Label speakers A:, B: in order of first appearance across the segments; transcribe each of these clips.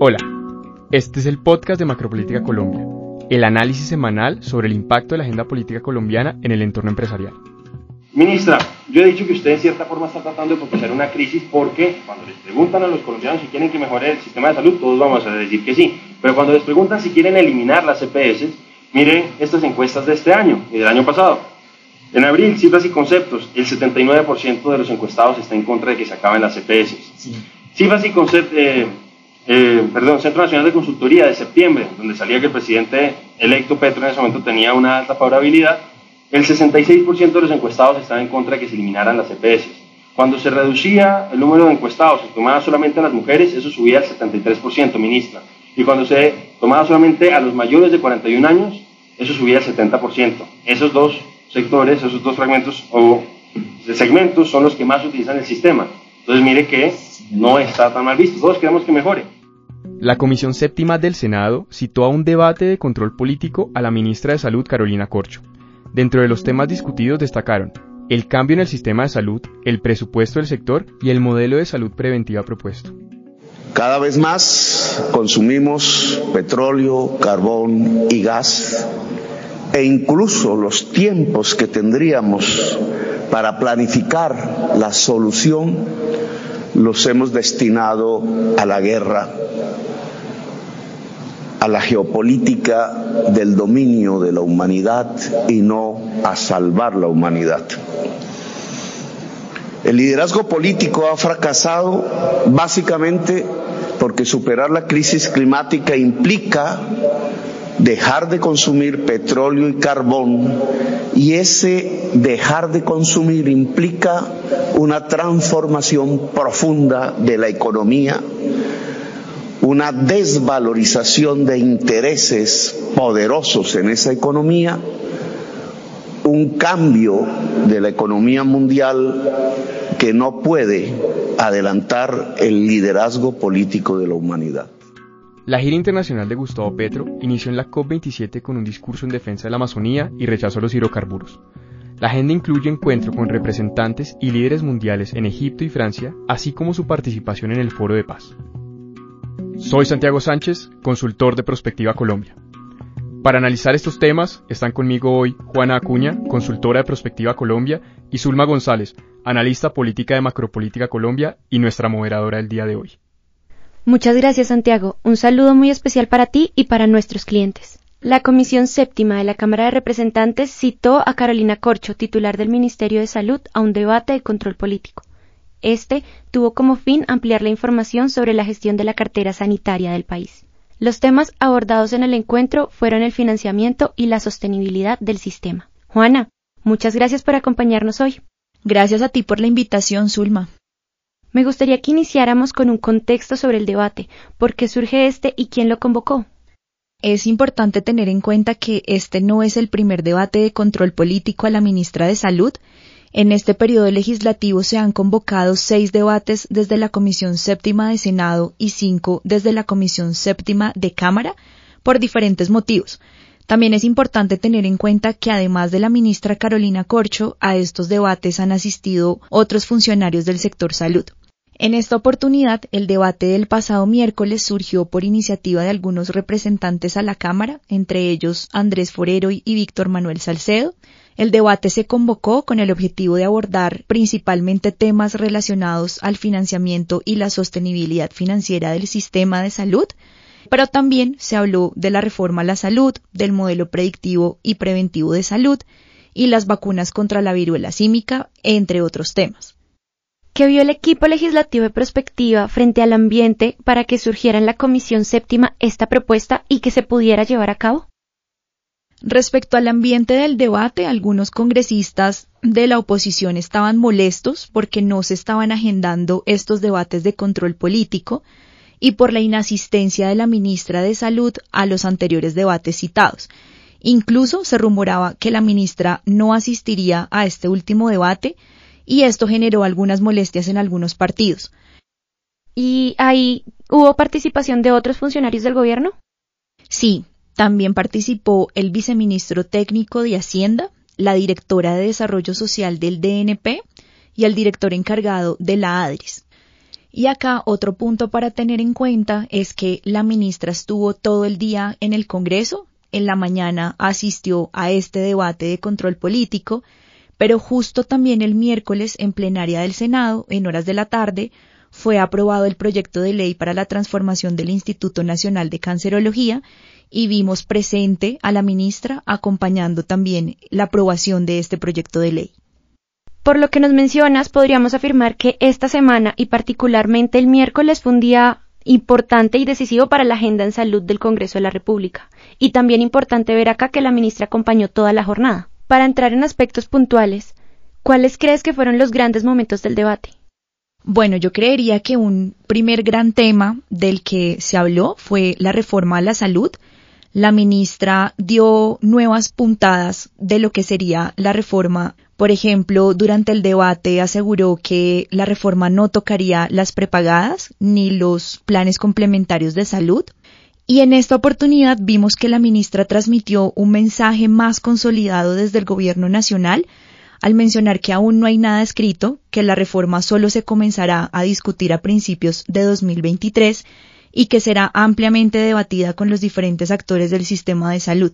A: Hola, este es el podcast de Macropolítica Colombia, el análisis semanal sobre el impacto de la agenda política colombiana en el entorno empresarial.
B: Ministra, yo he dicho que usted en cierta forma está tratando de propiciar una crisis porque cuando les preguntan a los colombianos si quieren que mejore el sistema de salud, todos vamos a decir que sí. Pero cuando les preguntan si quieren eliminar las CPS, e miren estas encuestas de este año y del año pasado. En abril, cifras y conceptos, el 79% de los encuestados está en contra de que se acaben las CPS. E cifras y conceptos, eh, eh, perdón, Centro Nacional de Consultoría de septiembre, donde salía que el presidente electo Petro en ese momento tenía una alta favorabilidad, el 66% de los encuestados estaban en contra de que se eliminaran las EPS. Cuando se reducía el número de encuestados y tomaba solamente a las mujeres, eso subía al 73%, ministra. Y cuando se tomaba solamente a los mayores de 41 años, eso subía al 70%. Esos dos sectores, esos dos fragmentos o segmentos son los que más utilizan el sistema. Entonces mire que no está tan mal visto. Todos queremos que mejore.
A: La Comisión Séptima del Senado citó a un debate de control político a la ministra de Salud Carolina Corcho. Dentro de los temas discutidos destacaron el cambio en el sistema de salud, el presupuesto del sector y el modelo de salud preventiva propuesto.
C: Cada vez más consumimos petróleo, carbón y gas e incluso los tiempos que tendríamos para planificar la solución los hemos destinado a la guerra a la geopolítica del dominio de la humanidad y no a salvar la humanidad. El liderazgo político ha fracasado básicamente porque superar la crisis climática implica dejar de consumir petróleo y carbón y ese dejar de consumir implica una transformación profunda de la economía una desvalorización de intereses poderosos en esa economía, un cambio de la economía mundial que no puede adelantar el liderazgo político de la humanidad.
A: La gira internacional de Gustavo Petro inició en la COP27 con un discurso en defensa de la Amazonía y rechazo a los hidrocarburos. La agenda incluye encuentro con representantes y líderes mundiales en Egipto y Francia, así como su participación en el Foro de Paz. Soy Santiago Sánchez, consultor de Prospectiva Colombia. Para analizar estos temas están conmigo hoy Juana Acuña, consultora de Prospectiva Colombia, y Zulma González, analista política de Macropolítica Colombia y nuestra moderadora del día de hoy.
D: Muchas gracias Santiago. Un saludo muy especial para ti y para nuestros clientes. La Comisión Séptima de la Cámara de Representantes citó a Carolina Corcho, titular del Ministerio de Salud, a un debate de control político. Este tuvo como fin ampliar la información sobre la gestión de la cartera sanitaria del país. Los temas abordados en el encuentro fueron el financiamiento y la sostenibilidad del sistema. Juana, muchas gracias por acompañarnos hoy.
E: Gracias a ti por la invitación, Zulma.
D: Me gustaría que iniciáramos con un contexto sobre el debate, por qué surge este y quién lo convocó.
E: Es importante tener en cuenta que este no es el primer debate de control político a la ministra de Salud, en este periodo legislativo se han convocado seis debates desde la Comisión Séptima de Senado y cinco desde la Comisión Séptima de Cámara por diferentes motivos. También es importante tener en cuenta que además de la ministra Carolina Corcho, a estos debates han asistido otros funcionarios del sector salud. En esta oportunidad, el debate del pasado miércoles surgió por iniciativa de algunos representantes a la Cámara, entre ellos Andrés Forero y Víctor Manuel Salcedo, el debate se convocó con el objetivo de abordar principalmente temas relacionados al financiamiento y la sostenibilidad financiera del sistema de salud, pero también se habló de la reforma a la salud, del modelo predictivo y preventivo de salud y las vacunas contra la viruela símica, entre otros temas.
D: ¿Qué vio el equipo legislativo de prospectiva frente al ambiente para que surgiera en la Comisión Séptima esta propuesta y que se pudiera llevar a cabo?
E: Respecto al ambiente del debate, algunos congresistas de la oposición estaban molestos porque no se estaban agendando estos debates de control político y por la inasistencia de la ministra de Salud a los anteriores debates citados. Incluso se rumoraba que la ministra no asistiría a este último debate y esto generó algunas molestias en algunos partidos.
D: ¿Y ahí hubo participación de otros funcionarios del gobierno?
E: Sí, también participó el viceministro técnico de Hacienda, la directora de Desarrollo Social del DNP y el director encargado de la ADRIS. Y acá otro punto para tener en cuenta es que la ministra estuvo todo el día en el Congreso, en la mañana asistió a este debate de control político, pero justo también el miércoles en plenaria del Senado, en horas de la tarde, fue aprobado el proyecto de ley para la transformación del Instituto Nacional de Cancerología y vimos presente a la ministra acompañando también la aprobación de este proyecto de ley.
D: Por lo que nos mencionas, podríamos afirmar que esta semana y particularmente el miércoles fue un día importante y decisivo para la agenda en salud del Congreso de la República. Y también importante ver acá que la ministra acompañó toda la jornada. Para entrar en aspectos puntuales, ¿cuáles crees que fueron los grandes momentos del debate?
E: Bueno, yo creería que un primer gran tema del que se habló fue la reforma a la salud. La ministra dio nuevas puntadas de lo que sería la reforma. Por ejemplo, durante el debate aseguró que la reforma no tocaría las prepagadas ni los planes complementarios de salud. Y en esta oportunidad vimos que la ministra transmitió un mensaje más consolidado desde el Gobierno Nacional al mencionar que aún no hay nada escrito, que la reforma solo se comenzará a discutir a principios de 2023 y que será ampliamente debatida con los diferentes actores del sistema de salud.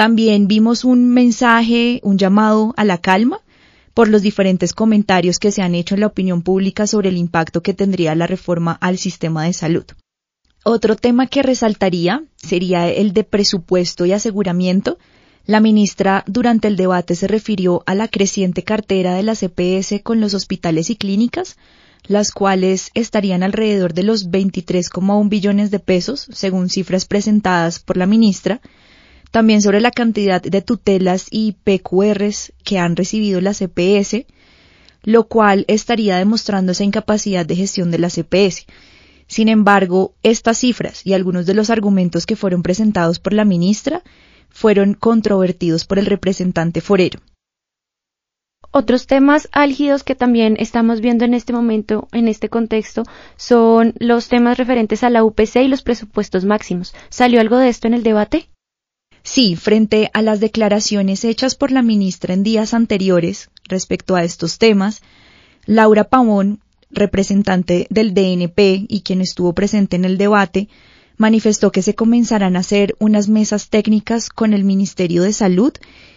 E: También vimos un mensaje, un llamado a la calma por los diferentes comentarios que se han hecho en la opinión pública sobre el impacto que tendría la reforma al sistema de salud. Otro tema que resaltaría sería el de presupuesto y aseguramiento, la ministra durante el debate se refirió a la creciente cartera de la CPS con los hospitales y clínicas, las cuales estarían alrededor de los 23,1 billones de pesos, según cifras presentadas por la ministra, también sobre la cantidad de tutelas y PQRs que han recibido la CPS, lo cual estaría demostrando esa incapacidad de gestión de la CPS. Sin embargo, estas cifras y algunos de los argumentos que fueron presentados por la ministra fueron controvertidos por el representante forero.
D: Otros temas álgidos que también estamos viendo en este momento, en este contexto, son los temas referentes a la UPC y los presupuestos máximos. ¿Salió algo de esto en el debate?
E: Sí, frente a las declaraciones hechas por la ministra en días anteriores respecto a estos temas, Laura Pavón, representante del DNP y quien estuvo presente en el debate, manifestó que se comenzarán a hacer unas mesas técnicas con el Ministerio de Salud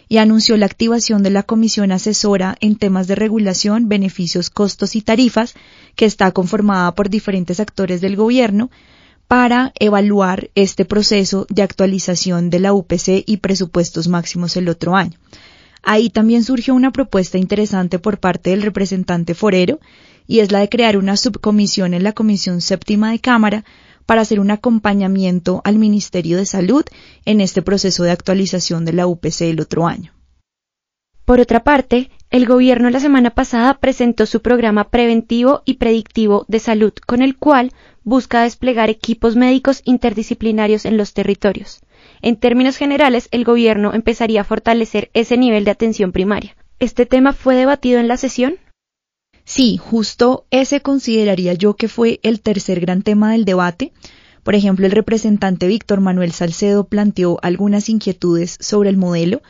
E: y anunció la activación de la Comisión Asesora en temas de regulación, beneficios, costos y tarifas, que está conformada por diferentes actores del gobierno, para evaluar este proceso de actualización de la UPC y presupuestos máximos el otro año. Ahí también surgió una propuesta interesante por parte del representante forero, y es la de crear una subcomisión en la Comisión Séptima de Cámara para hacer un acompañamiento al Ministerio de Salud en este proceso de actualización de la UPC el otro año.
D: Por otra parte, el gobierno la semana pasada presentó su programa preventivo y predictivo de salud, con el cual busca desplegar equipos médicos interdisciplinarios en los territorios. En términos generales, el gobierno empezaría a fortalecer ese nivel de atención primaria. ¿Este tema fue debatido en la sesión?
E: Sí, justo ese consideraría yo que fue el tercer gran tema del debate. Por ejemplo, el representante Víctor Manuel Salcedo planteó algunas inquietudes sobre el modelo,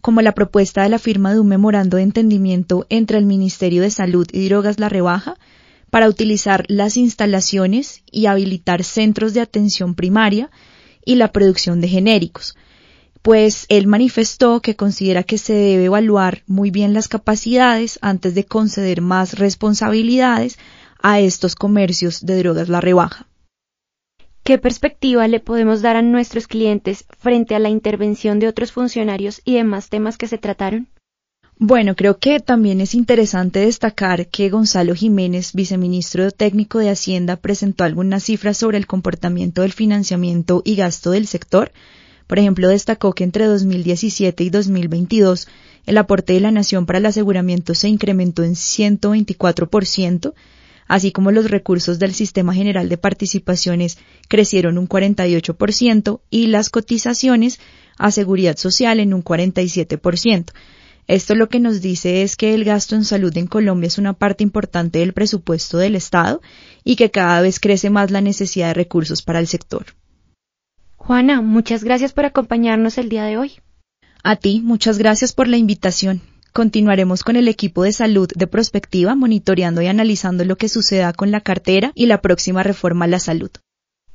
E: como la propuesta de la firma de un memorando de entendimiento entre el Ministerio de Salud y Drogas La Rebaja para utilizar las instalaciones y habilitar centros de atención primaria y la producción de genéricos pues él manifestó que considera que se debe evaluar muy bien las capacidades antes de conceder más responsabilidades a estos comercios de drogas la rebaja.
D: ¿Qué perspectiva le podemos dar a nuestros clientes frente a la intervención de otros funcionarios y demás temas que se trataron?
E: Bueno, creo que también es interesante destacar que Gonzalo Jiménez, viceministro técnico de Hacienda, presentó algunas cifras sobre el comportamiento del financiamiento y gasto del sector, por ejemplo, destacó que entre 2017 y 2022 el aporte de la nación para el aseguramiento se incrementó en 124%, así como los recursos del Sistema General de Participaciones crecieron un 48% y las cotizaciones a seguridad social en un 47%. Esto lo que nos dice es que el gasto en salud en Colombia es una parte importante del presupuesto del Estado y que cada vez crece más la necesidad de recursos para el sector.
D: Juana, muchas gracias por acompañarnos el día de hoy.
E: A ti, muchas gracias por la invitación. Continuaremos con el equipo de salud de Prospectiva monitoreando y analizando lo que suceda con la cartera y la próxima reforma a la salud.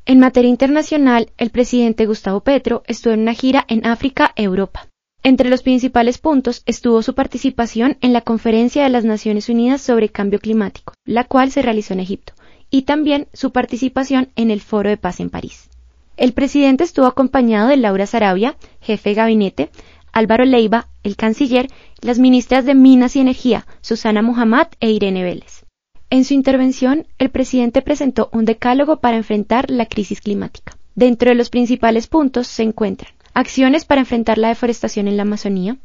D: En materia internacional, el presidente Gustavo Petro estuvo en una gira en África Europa. Entre los principales puntos estuvo su participación en la Conferencia de las Naciones Unidas sobre Cambio Climático, la cual se realizó en Egipto, y también su participación en el Foro de Paz en París. El presidente estuvo acompañado de Laura Sarabia, jefe de gabinete, Álvaro Leiva, el canciller, las ministras de Minas y Energía, Susana Muhammad e Irene Vélez. En su intervención, el presidente presentó un decálogo para enfrentar la crisis climática. Dentro de los principales puntos se encuentran acciones para enfrentar la deforestación en la Amazonía,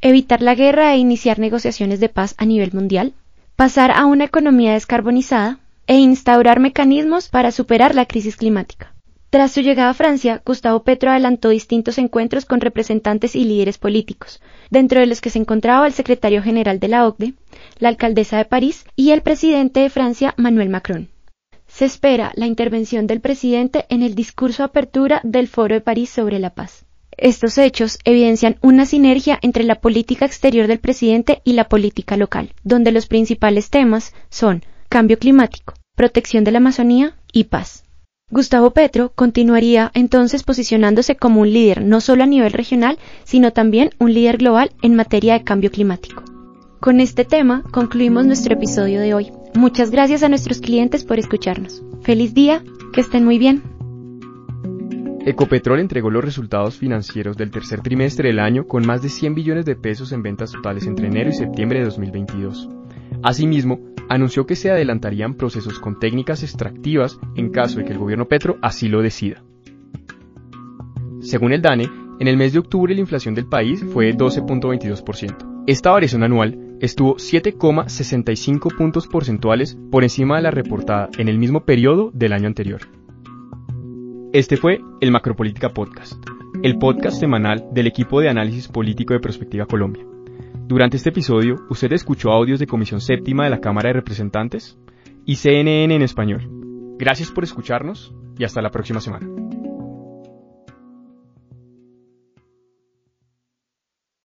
D: evitar la guerra e iniciar negociaciones de paz a nivel mundial, pasar a una economía descarbonizada e instaurar mecanismos para superar la crisis climática. Tras su llegada a Francia, Gustavo Petro adelantó distintos encuentros con representantes y líderes políticos, dentro de los que se encontraba el secretario general de la OCDE, la alcaldesa de París y el presidente de Francia, Manuel Macron. Se espera la intervención del presidente en el discurso apertura del Foro de París sobre la paz. Estos hechos evidencian una sinergia entre la política exterior del presidente y la política local, donde los principales temas son cambio climático, protección de la Amazonía y paz. Gustavo Petro continuaría entonces posicionándose como un líder no solo a nivel regional, sino también un líder global en materia de cambio climático. Con este tema concluimos nuestro episodio de hoy. Muchas gracias a nuestros clientes por escucharnos. Feliz día, que estén muy bien.
A: Ecopetrol entregó los resultados financieros del tercer trimestre del año con más de 100 billones de pesos en ventas totales entre enero y septiembre de 2022. Asimismo, anunció que se adelantarían procesos con técnicas extractivas en caso de que el gobierno Petro así lo decida. Según el DANE, en el mes de octubre la inflación del país fue de 12.22%. Esta variación anual estuvo 7,65 puntos porcentuales por encima de la reportada en el mismo periodo del año anterior. Este fue el Macropolítica Podcast, el podcast semanal del equipo de análisis político de Prospectiva Colombia. Durante este episodio, usted escuchó audios de Comisión Séptima de la Cámara de Representantes y CNN en español. Gracias por escucharnos y hasta la próxima semana.